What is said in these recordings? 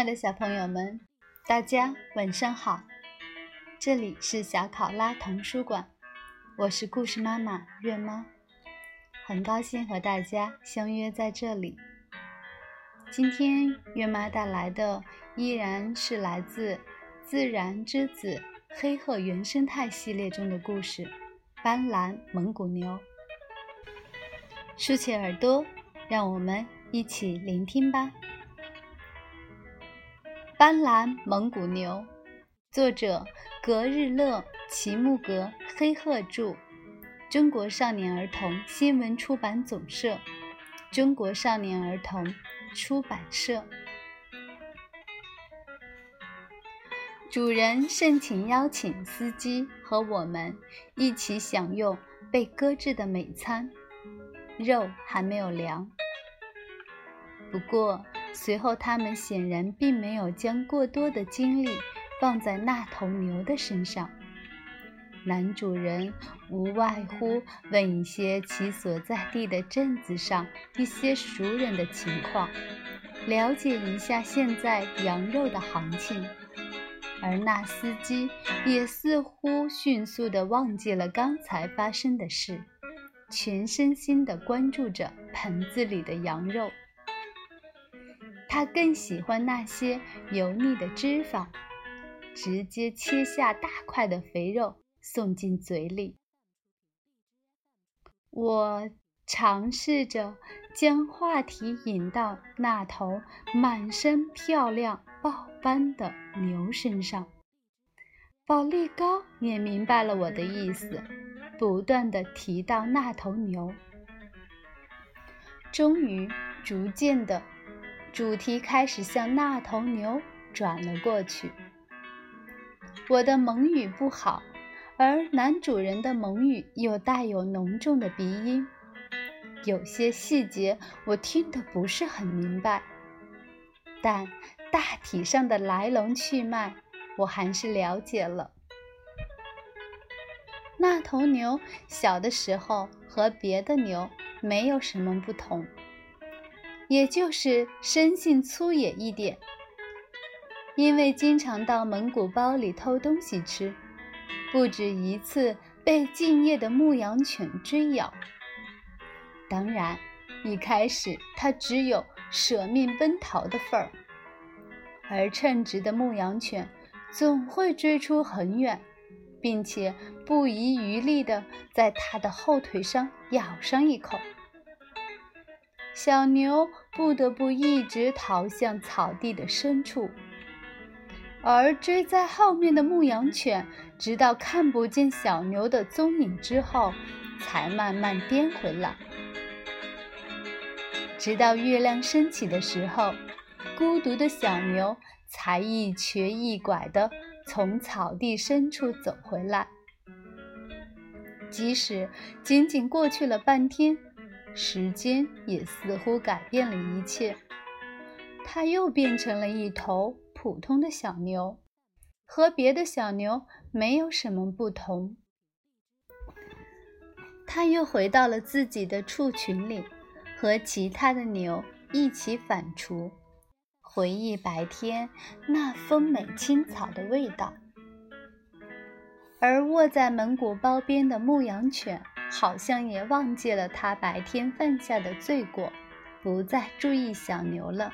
亲爱的小朋友们，大家晚上好！这里是小考拉童书馆，我是故事妈妈月妈，很高兴和大家相约在这里。今天月妈带来的依然是来自《自然之子》黑鹤原生态系列中的故事《斑斓蒙古牛》。竖起耳朵，让我们一起聆听吧。斑斓蒙古牛，作者格日乐、齐木格、黑鹤著，中国少年儿童新闻出版总社，中国少年儿童出版社。主人盛情邀请司机和我们一起享用被搁置的美餐，肉还没有凉。不过。随后，他们显然并没有将过多的精力放在那头牛的身上。男主人无外乎问一些其所在地的镇子上一些熟人的情况，了解一下现在羊肉的行情。而那司机也似乎迅速地忘记了刚才发生的事，全身心地关注着盆子里的羊肉。他更喜欢那些油腻的脂肪，直接切下大块的肥肉送进嘴里。我尝试着将话题引到那头满身漂亮豹斑的牛身上。宝利高也明白了我的意思，不断的提到那头牛。终于，逐渐的。主题开始向那头牛转了过去。我的蒙语不好，而男主人的蒙语又带有浓重的鼻音，有些细节我听得不是很明白，但大体上的来龙去脉我还是了解了。那头牛小的时候和别的牛没有什么不同。也就是生性粗野一点，因为经常到蒙古包里偷东西吃，不止一次被敬业的牧羊犬追咬。当然，一开始它只有舍命奔逃的份儿，而称职的牧羊犬总会追出很远，并且不遗余力地在它的后腿上咬上一口。小牛不得不一直逃向草地的深处，而追在后面的牧羊犬，直到看不见小牛的踪影之后，才慢慢颠回来。直到月亮升起的时候，孤独的小牛才一瘸一拐地从草地深处走回来。即使仅仅过去了半天。时间也似乎改变了一切，它又变成了一头普通的小牛，和别的小牛没有什么不同。它又回到了自己的畜群里，和其他的牛一起反刍，回忆白天那丰美青草的味道。而卧在蒙古包边的牧羊犬。好像也忘记了他白天犯下的罪过，不再注意小牛了。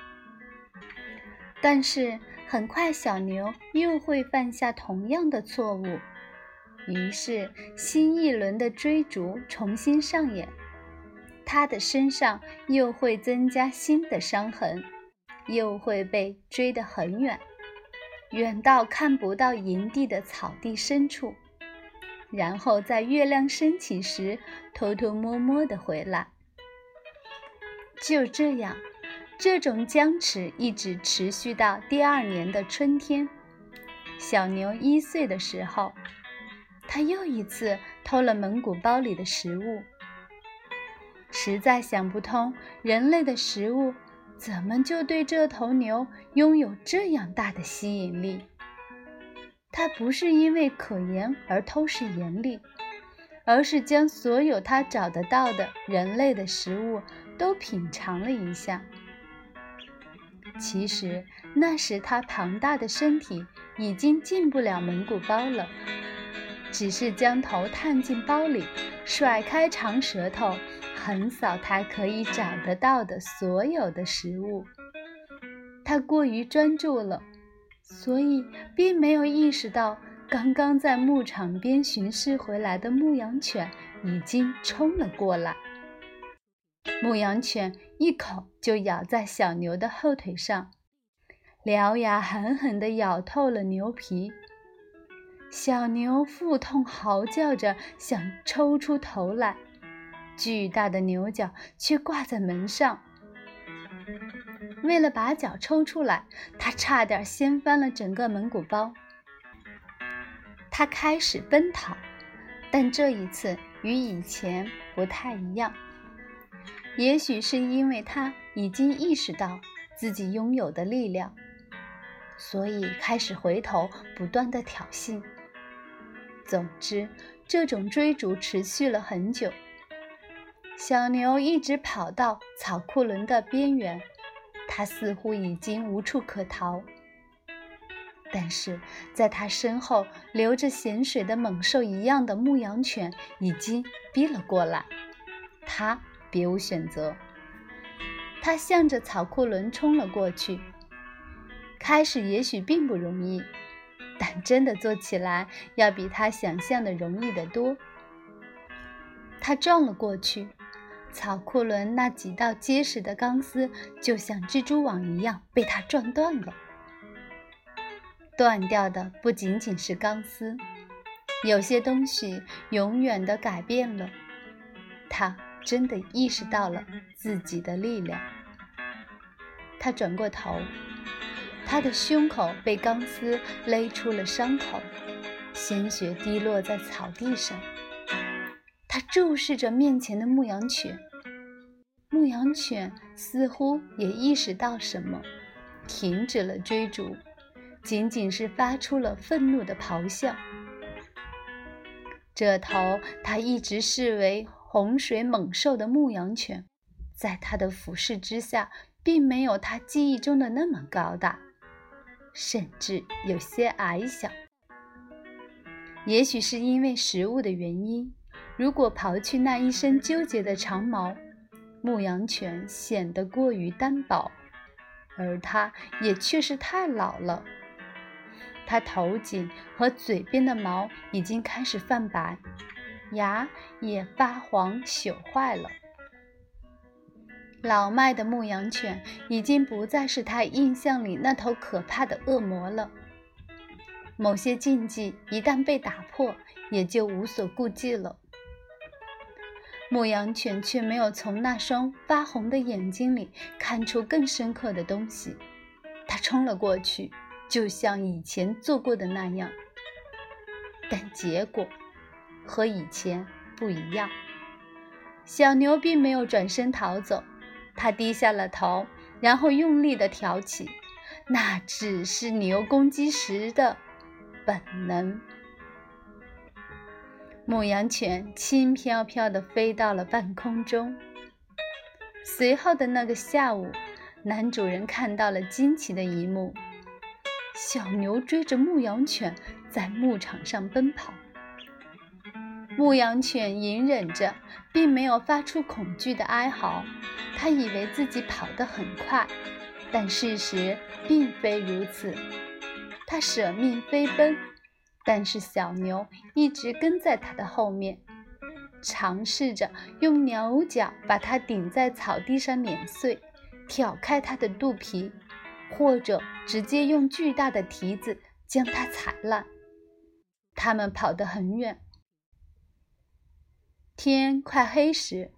但是很快，小牛又会犯下同样的错误，于是新一轮的追逐重新上演。他的身上又会增加新的伤痕，又会被追得很远，远到看不到营地的草地深处。然后在月亮升起时偷偷摸摸地回来。就这样，这种僵持一直持续到第二年的春天。小牛一岁的时候，他又一次偷了蒙古包里的食物。实在想不通，人类的食物怎么就对这头牛拥有这样大的吸引力。他不是因为可盐而偷食盐粒，而是将所有他找得到的人类的食物都品尝了一下。其实那时它庞大的身体已经进不了蒙古包了，只是将头探进包里，甩开长舌头，横扫它可以找得到的所有的食物。它过于专注了，所以并没有意识到刚刚在牧场边巡视回来的牧羊犬已经冲了过来。牧羊犬一口就咬在小牛的后腿上，獠牙狠狠地咬透了牛皮。小牛腹痛，嚎叫着想抽出头来，巨大的牛角却挂在门上。为了把脚抽出来，他差点掀翻了整个蒙古包。他开始奔逃，但这一次与以前不太一样。也许是因为他已经意识到自己拥有的力量，所以开始回头，不断的挑衅。总之，这种追逐持续了很久。小牛一直跑到草库伦的边缘，它似乎已经无处可逃。但是，在它身后流着咸水的猛兽一样的牧羊犬已经逼了过来，它。别无选择，他向着草库伦冲了过去。开始也许并不容易，但真的做起来要比他想象的容易得多。他撞了过去，草库伦那几道结实的钢丝就像蜘蛛网一样被他撞断了。断掉的不仅仅是钢丝，有些东西永远的改变了他。真的意识到了自己的力量，他转过头，他的胸口被钢丝勒出了伤口，鲜血滴落在草地上。他注视着面前的牧羊犬，牧羊犬似乎也意识到什么，停止了追逐，仅仅是发出了愤怒的咆哮。这头他一直视为。洪水猛兽的牧羊犬，在他的俯视之下，并没有他记忆中的那么高大，甚至有些矮小。也许是因为食物的原因，如果刨去那一身纠结的长毛，牧羊犬显得过于单薄，而它也确实太老了。它头颈和嘴边的毛已经开始泛白。牙也发黄朽坏了。老迈的牧羊犬已经不再是他印象里那头可怕的恶魔了。某些禁忌一旦被打破，也就无所顾忌了。牧羊犬却没有从那双发红的眼睛里看出更深刻的东西。它冲了过去，就像以前做过的那样，但结果……和以前不一样，小牛并没有转身逃走，它低下了头，然后用力地挑起。那只是牛攻击时的本能。牧羊犬轻飘飘地飞到了半空中。随后的那个下午，男主人看到了惊奇的一幕：小牛追着牧羊犬在牧场上奔跑。牧羊犬隐忍着，并没有发出恐惧的哀嚎。他以为自己跑得很快，但事实并非如此。他舍命飞奔，但是小牛一直跟在他的后面，尝试着用牛角把它顶在草地上碾碎，挑开它的肚皮，或者直接用巨大的蹄子将它踩烂。他们跑得很远。天快黑时，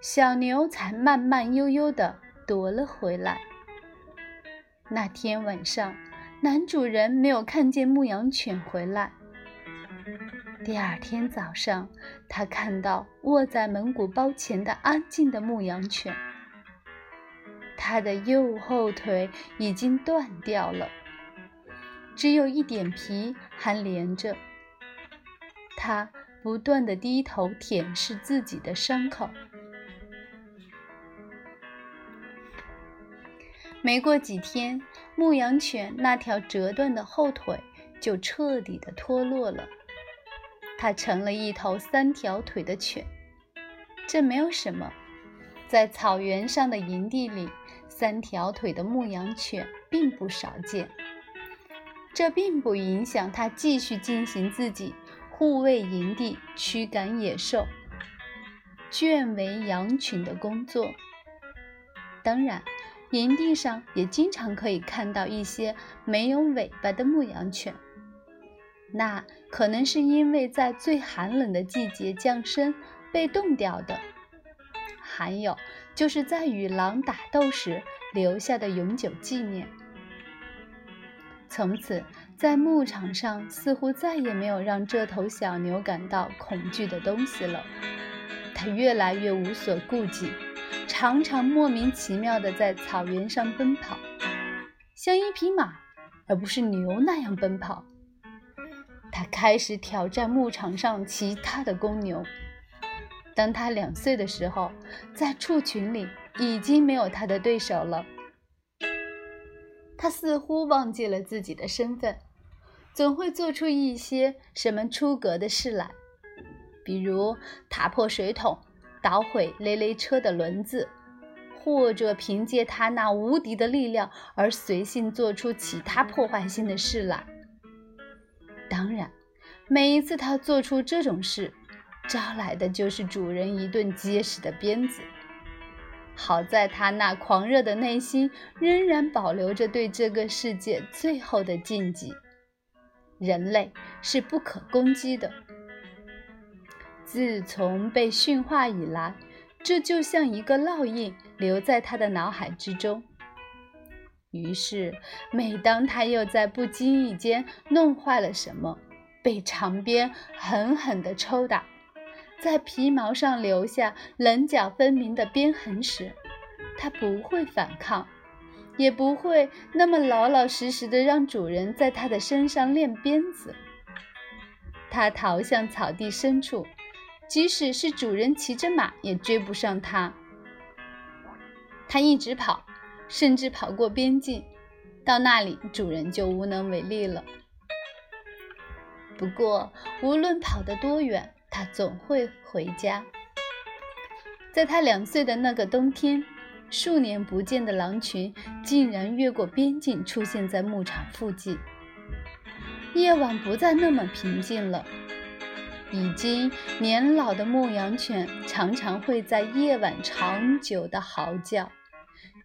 小牛才慢慢悠悠地夺了回来。那天晚上，男主人没有看见牧羊犬回来。第二天早上，他看到卧在蒙古包前的安静的牧羊犬，它的右后腿已经断掉了，只有一点皮还连着。它。不断的低头舔舐自己的伤口。没过几天，牧羊犬那条折断的后腿就彻底的脱落了，它成了一头三条腿的犬。这没有什么，在草原上的营地里，三条腿的牧羊犬并不少见。这并不影响它继续进行自己护卫营地、驱赶野兽、圈围羊群的工作。当然，营地上也经常可以看到一些没有尾巴的牧羊犬，那可能是因为在最寒冷的季节降生。被冻掉的，还有就是在与狼打斗时留下的永久纪念。从此，在牧场上似乎再也没有让这头小牛感到恐惧的东西了。它越来越无所顾忌，常常莫名其妙地在草原上奔跑，像一匹马而不是牛那样奔跑。他开始挑战牧场上其他的公牛。当他两岁的时候，在畜群里已经没有他的对手了。他似乎忘记了自己的身份，总会做出一些什么出格的事来，比如打破水桶、捣毁雷雷车的轮子，或者凭借他那无敌的力量而随性做出其他破坏性的事来。当然，每一次他做出这种事，招来的就是主人一顿结实的鞭子。好在他那狂热的内心仍然保留着对这个世界最后的禁忌：人类是不可攻击的。自从被驯化以来，这就像一个烙印留在他的脑海之中。于是，每当他又在不经意间弄坏了什么，被长鞭狠狠地抽打。在皮毛上留下棱角分明的鞭痕时，它不会反抗，也不会那么老老实实的让主人在它的身上练鞭子。它逃向草地深处，即使是主人骑着马也追不上它。它一直跑，甚至跑过边境，到那里主人就无能为力了。不过，无论跑得多远，它总会回家。在他两岁的那个冬天，数年不见的狼群竟然越过边境，出现在牧场附近。夜晚不再那么平静了，已经年老的牧羊犬常常会在夜晚长久的嚎叫，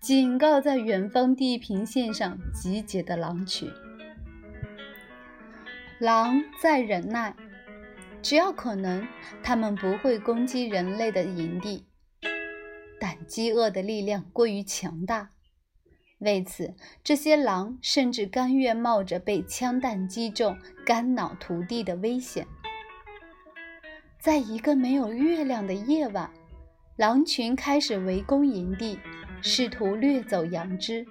警告在远方地平线上集结的狼群。狼在忍耐。只要可能，它们不会攻击人类的营地，但饥饿的力量过于强大，为此，这些狼甚至甘愿冒着被枪弹击中、肝脑涂地的危险。在一个没有月亮的夜晚，狼群开始围攻营地，试图掠走羊只。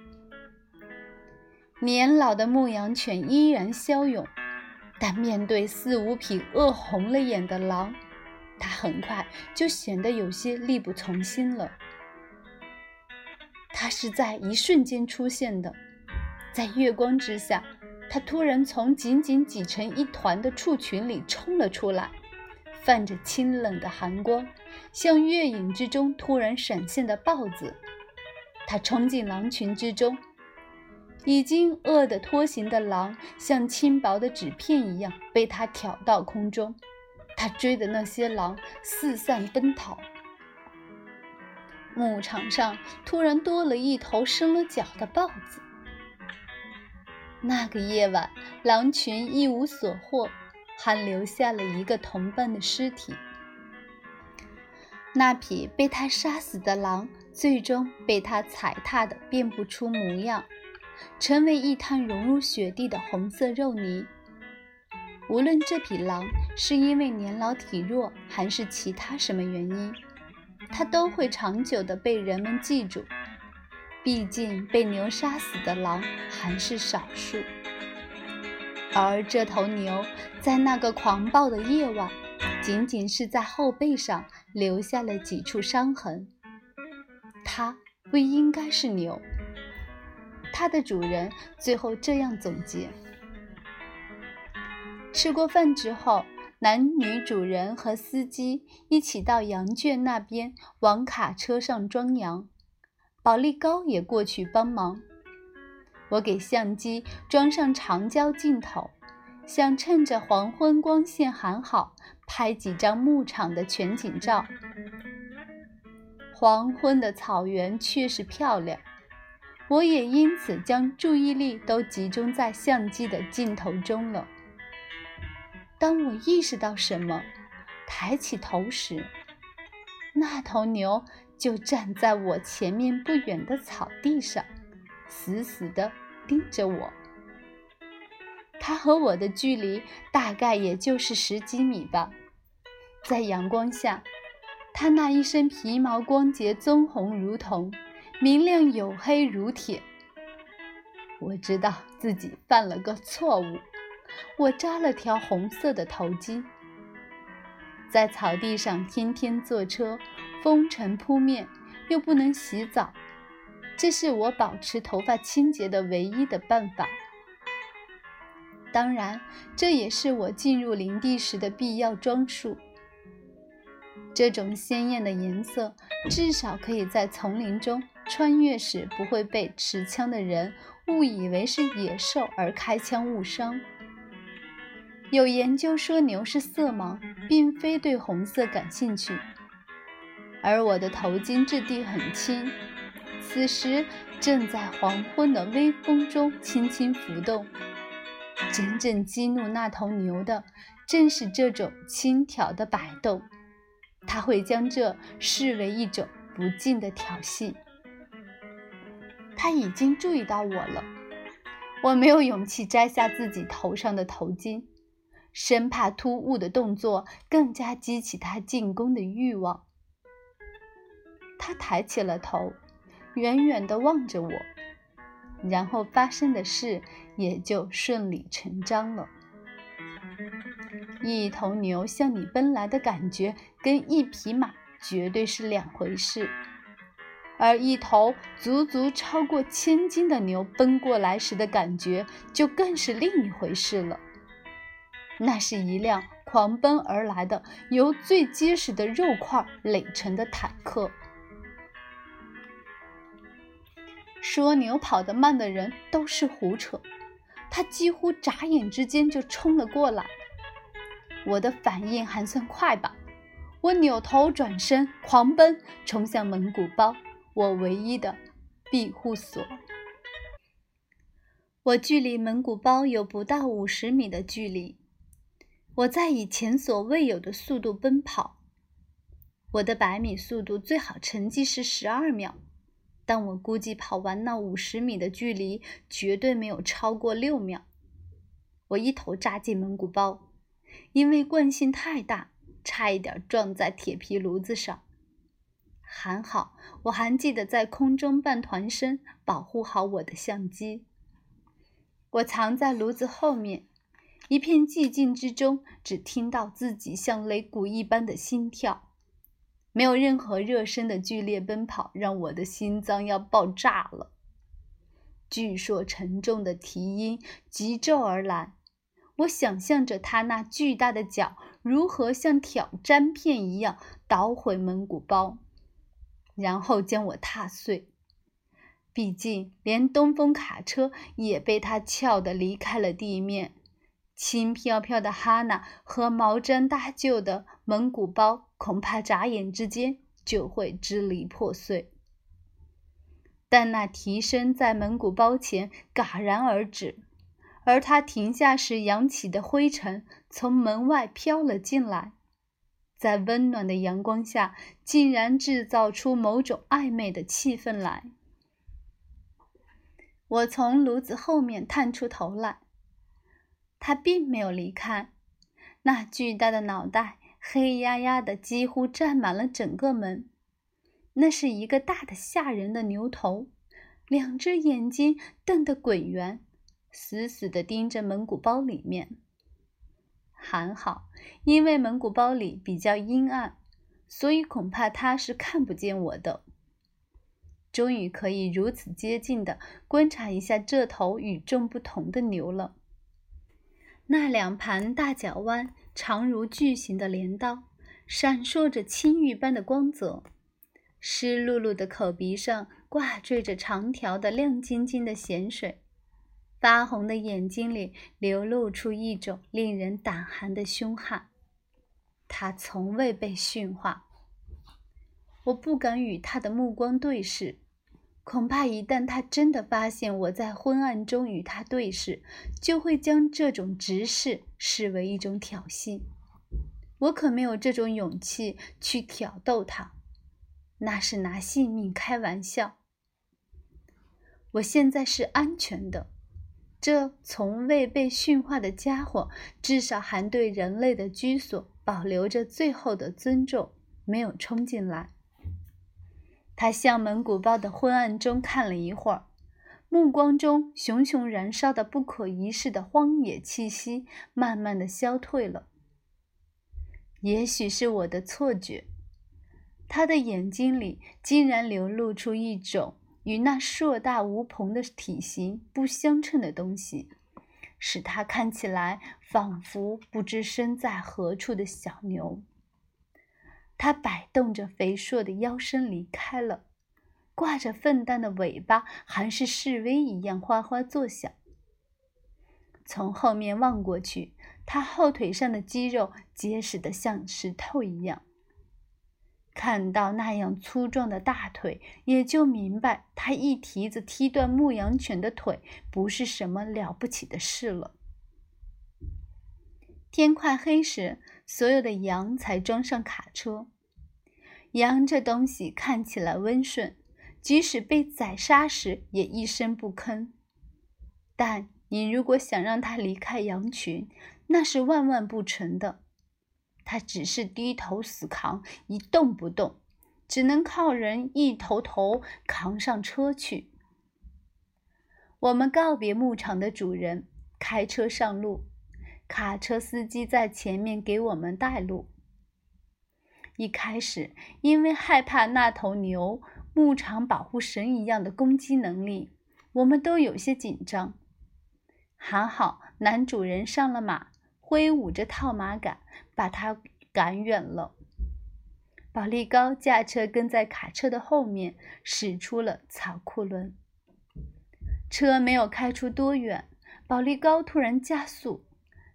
年老的牧羊犬依然骁勇。但面对四五匹饿红了眼的狼，他很快就显得有些力不从心了。他是在一瞬间出现的，在月光之下，他突然从紧紧挤成一团的畜群里冲了出来，泛着清冷的寒光，像月影之中突然闪现的豹子。他冲进狼群之中。已经饿得脱形的狼，像轻薄的纸片一样被他挑到空中。他追的那些狼四散奔逃。牧场上突然多了一头生了角的豹子。那个夜晚，狼群一无所获，还留下了一个同伴的尸体。那匹被他杀死的狼，最终被他踩踏得辨不出模样。成为一滩融入雪地的红色肉泥。无论这匹狼是因为年老体弱，还是其他什么原因，它都会长久地被人们记住。毕竟被牛杀死的狼还是少数，而这头牛在那个狂暴的夜晚，仅仅是在后背上留下了几处伤痕。它不应该是牛。它的主人最后这样总结：吃过饭之后，男女主人和司机一起到羊圈那边往卡车上装羊，保利高也过去帮忙。我给相机装上长焦镜头，想趁着黄昏光线还好，拍几张牧场的全景照。黄昏的草原确实漂亮，我也因此将注意力都集中在相机的镜头中了。当我意识到什么，抬起头时，那头牛就站在我前面不远的草地上，死死地盯着我。它和我的距离大概也就是十几米吧，在阳光下。他那一身皮毛光洁棕红如铜，明亮黝黑如铁。我知道自己犯了个错误，我扎了条红色的头巾，在草地上天天坐车，风尘扑面，又不能洗澡，这是我保持头发清洁的唯一的办法。当然，这也是我进入林地时的必要装束。这种鲜艳的颜色，至少可以在丛林中穿越时不会被持枪的人误以为是野兽而开枪误伤。有研究说牛是色盲，并非对红色感兴趣。而我的头巾质地很轻，此时正在黄昏的微风中轻轻浮动。真正激怒那头牛的，正是这种轻佻的摆动。他会将这视为一种不敬的挑衅。他已经注意到我了，我没有勇气摘下自己头上的头巾，生怕突兀的动作更加激起他进攻的欲望。他抬起了头，远远地望着我，然后发生的事也就顺理成章了。一头牛向你奔来的感觉，跟一匹马绝对是两回事；而一头足足超过千斤的牛奔过来时的感觉，就更是另一回事了。那是一辆狂奔而来的、由最结实的肉块垒成的坦克。说牛跑得慢的人都是胡扯，他几乎眨眼之间就冲了过来。我的反应还算快吧？我扭头转身，狂奔，冲向蒙古包，我唯一的庇护所。我距离蒙古包有不到五十米的距离，我在以前所未有的速度奔跑。我的百米速度最好成绩是十二秒，但我估计跑完那五十米的距离绝对没有超过六秒。我一头扎进蒙古包。因为惯性太大，差一点撞在铁皮炉子上。还好，我还记得在空中半团身，保护好我的相机。我藏在炉子后面，一片寂静之中，只听到自己像擂鼓一般的心跳。没有任何热身的剧烈奔跑，让我的心脏要爆炸了。巨硕沉重的蹄音急骤而来。我想象着他那巨大的脚如何像挑粘片一样捣毁蒙古包，然后将我踏碎。毕竟，连东风卡车也被他撬得离开了地面，轻飘飘的哈娜和毛毡搭就的蒙古包恐怕眨眼之间就会支离破碎。但那蹄声在蒙古包前戛然而止。而他停下时扬起的灰尘从门外飘了进来，在温暖的阳光下，竟然制造出某种暧昧的气氛来。我从炉子后面探出头来，他并没有离开。那巨大的脑袋黑压压的，几乎占满了整个门。那是一个大的吓人的牛头，两只眼睛瞪得滚圆。死死地盯着蒙古包里面，还好，因为蒙古包里比较阴暗，所以恐怕他是看不见我的。终于可以如此接近的观察一下这头与众不同的牛了。那两盘大角弯、长如巨型的镰刀，闪烁着青玉般的光泽，湿漉漉的口鼻上挂坠着长条的亮晶晶的咸水，发红的眼睛里流露出一种令人胆寒的凶悍。他从未被驯化，我不敢与他的目光对视。恐怕一旦他真的发现我在昏暗中与他对视，就会将这种直视视为一种挑衅。我可没有这种勇气去挑逗他，那是拿性命开玩笑。我现在是安全的，这从未被驯化的家伙至少还对人类的居所保留着最后的尊重，没有冲进来。他向蒙古包的昏暗中看了一会儿，目光中熊熊燃烧的不可一世的荒野气息慢慢的消退了。也许是我的错觉，他的眼睛里竟然流露出一种与那硕大无朋的体型不相称的东西，使他看起来仿佛不知身在何处的小牛。它摆动着肥硕的腰身离开了，挂着粪蛋的尾巴还是示威一样哗哗作响。从后面望过去，它后腿上的肌肉结实的像石头一样。看到那样粗壮的大腿，也就明白他一蹄子踢断牧羊犬的腿不是什么了不起的事了。天快黑时。所有的羊才装上卡车。羊这东西看起来温顺，即使被宰杀时也一声不吭。但你如果想让它离开羊群，那是万万不成的。他只是低头死扛，一动不动，只能靠人一头头扛上车去。我们告别牧场的主人，开车上路。卡车司机在前面给我们带路。一开始，因为害怕那头牛牧场保护神一样的攻击能力，我们都有些紧张。还好，男主人上了马，挥舞着套马杆，把他赶远了。保利高驾车跟在卡车的后面，驶出了草库伦。车没有开出多远，保利高突然加速。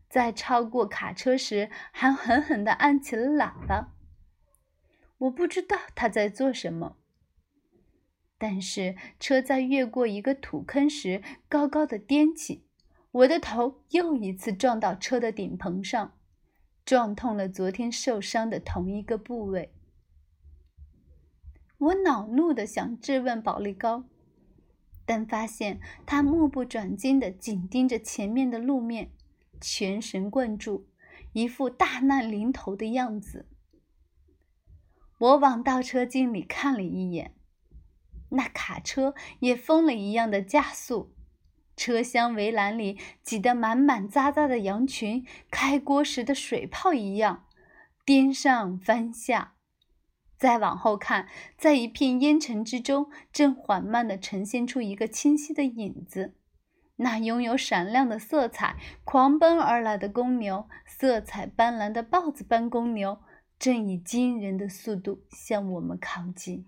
在超过卡车时，还狠狠地按起了喇叭。我不知道他在做什么，但是车在越过一个土坑时，高高的颠起，我的头又一次撞到车的顶棚上，撞痛了昨天受伤的同一个部位。我恼怒的想质问保利高，但发现他目不转睛地紧盯着前面的路面。全神贯注，一副大难临头的样子。我往倒车镜里看了一眼，那卡车也疯了一样的加速，车厢围栏里挤得满满扎扎的羊群，开锅时的水泡一样，颠上翻下。再往后看，在一片烟尘之中，正缓慢地呈现出一个清晰的影子。那拥有闪亮的色彩、狂奔而来的公牛，色彩斑斓的豹子般公牛，正以惊人的速度向我们靠近。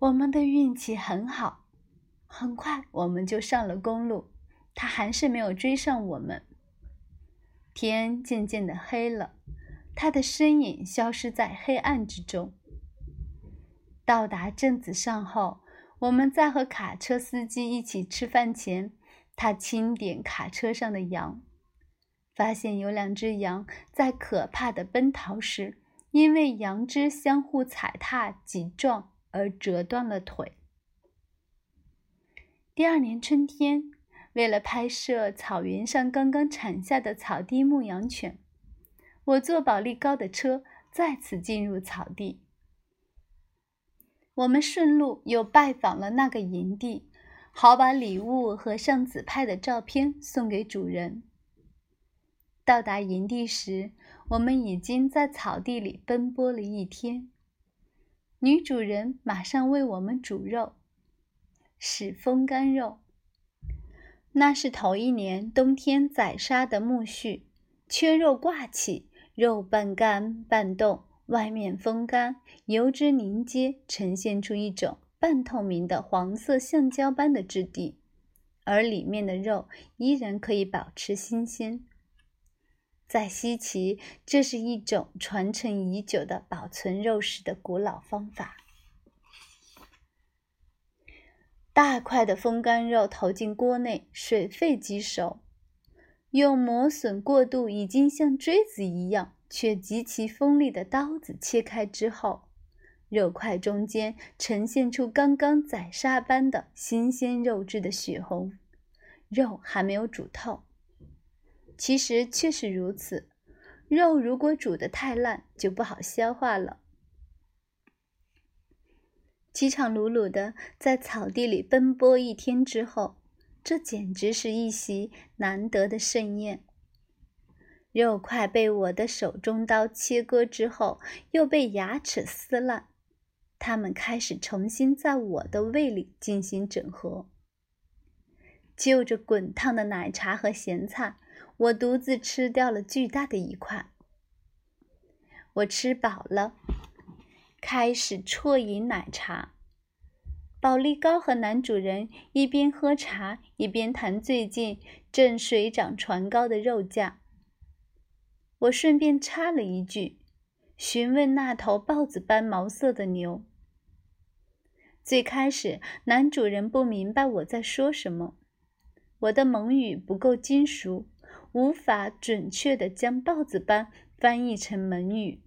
我们的运气很好，很快我们就上了公路。他还是没有追上我们。天渐渐的黑了，他的身影消失在黑暗之中。到达镇子上后。我们在和卡车司机一起吃饭前，他清点卡车上的羊，发现有两只羊在可怕的奔逃时，因为羊只相互踩踏挤撞而折断了腿。第二年春天，为了拍摄草原上刚刚产下的草地牧羊犬，我坐保利高的车再次进入草地。我们顺路又拜访了那个营地，好把礼物和上次拍的照片送给主人。到达营地时，我们已经在草地里奔波了一天。女主人马上为我们煮肉，是风干肉。那是头一年冬天宰杀的苜蓿，缺肉挂起，肉半干半冻，外面风干，油脂凝结，呈现出一种半透明的黄色橡胶般的质地，而里面的肉依然可以保持新鲜。在西岐，这是一种传承已久的保存肉食的古老方法。大块的风干肉投进锅内，水沸即熟。用磨损过度、已经像锥子一样却极其锋利的刀子切开之后，肉块中间呈现出刚刚宰杀般的新鲜肉质的血红，肉还没有煮透。其实确实如此，肉如果煮得太烂，就不好消化了。饥肠辘辘的在草地里奔波一天之后，这简直是一席难得的盛宴。肉块被我的手中刀切割之后，又被牙齿撕烂，它们开始重新在我的胃里进行整合。就着滚烫的奶茶和咸菜，我独自吃掉了巨大的一块。我吃饱了。开始啜饮奶茶。保利高和男主人一边喝茶，一边谈最近正水涨船高的肉价。我顺便插了一句，询问那头豹子般毛色的牛。最开始，男主人不明白我在说什么，我的蒙语不够精熟，无法准确地将豹子般翻译成蒙语。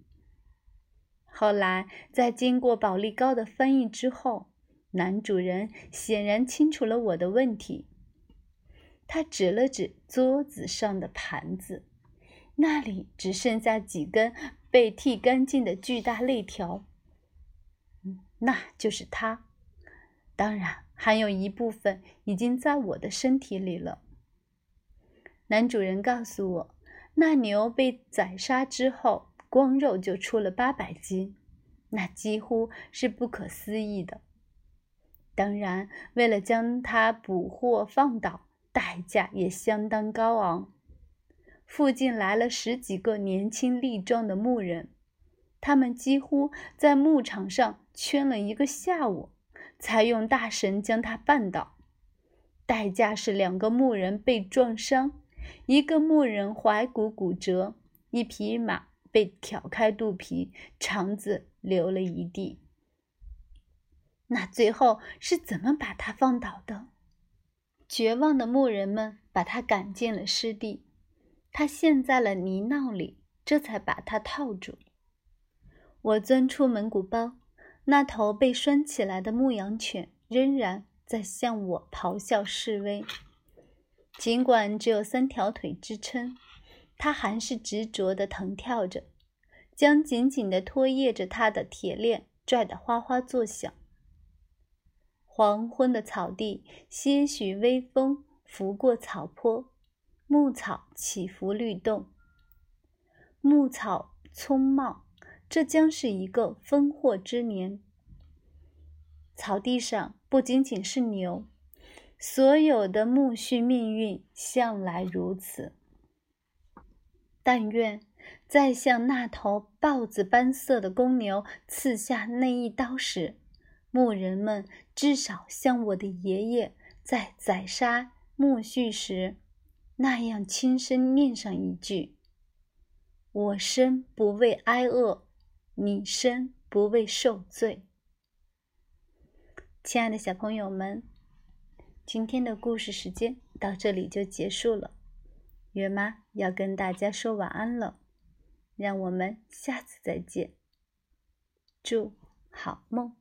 后来，在经过保利高的翻译之后，男主人显然清楚了我的问题。他指了指桌子上的盘子，那里只剩下几根被剃干净的巨大肋条。那就是他。当然，还有一部分已经在我的身体里了。男主人告诉我，那牛被宰杀之后。光肉就出了八百斤，那几乎是不可思议的。当然，为了将它捕获放倒，代价也相当高昂。附近来了十几个年轻力壮的牧人，他们几乎在牧场上圈了一个下午，才用大绳将它绊倒。代价是两个牧人被撞伤，一个牧人踝骨骨折，一匹马。被挑开肚皮，肠子流了一地。那最后是怎么把他放倒的？绝望的牧人们把他赶进了湿地，他陷在了泥淖里，这才把他套住。我钻出蒙古包，那头被拴起来的牧羊犬仍然在向我咆哮示威，尽管只有三条腿支撑。它还是执着地腾跳着，将紧紧地拖曳着它的铁链拽得哗哗作响。黄昏的草地，些许微风拂过草坡，牧草起伏律动。牧草葱茂，这将是一个丰获之年。草地上不仅仅是牛，所有的苜蓿命运向来如此。但愿在向那头豹子般色的公牛刺下那一刀时，牧人们至少像我的爷爷在宰杀苜蓿时那样轻声念上一句：“我生不为挨饿，你生不为受罪。”亲爱的小朋友们，今天的故事时间到这里就结束了。月妈要跟大家说晚安了，让我们下次再见，祝好梦。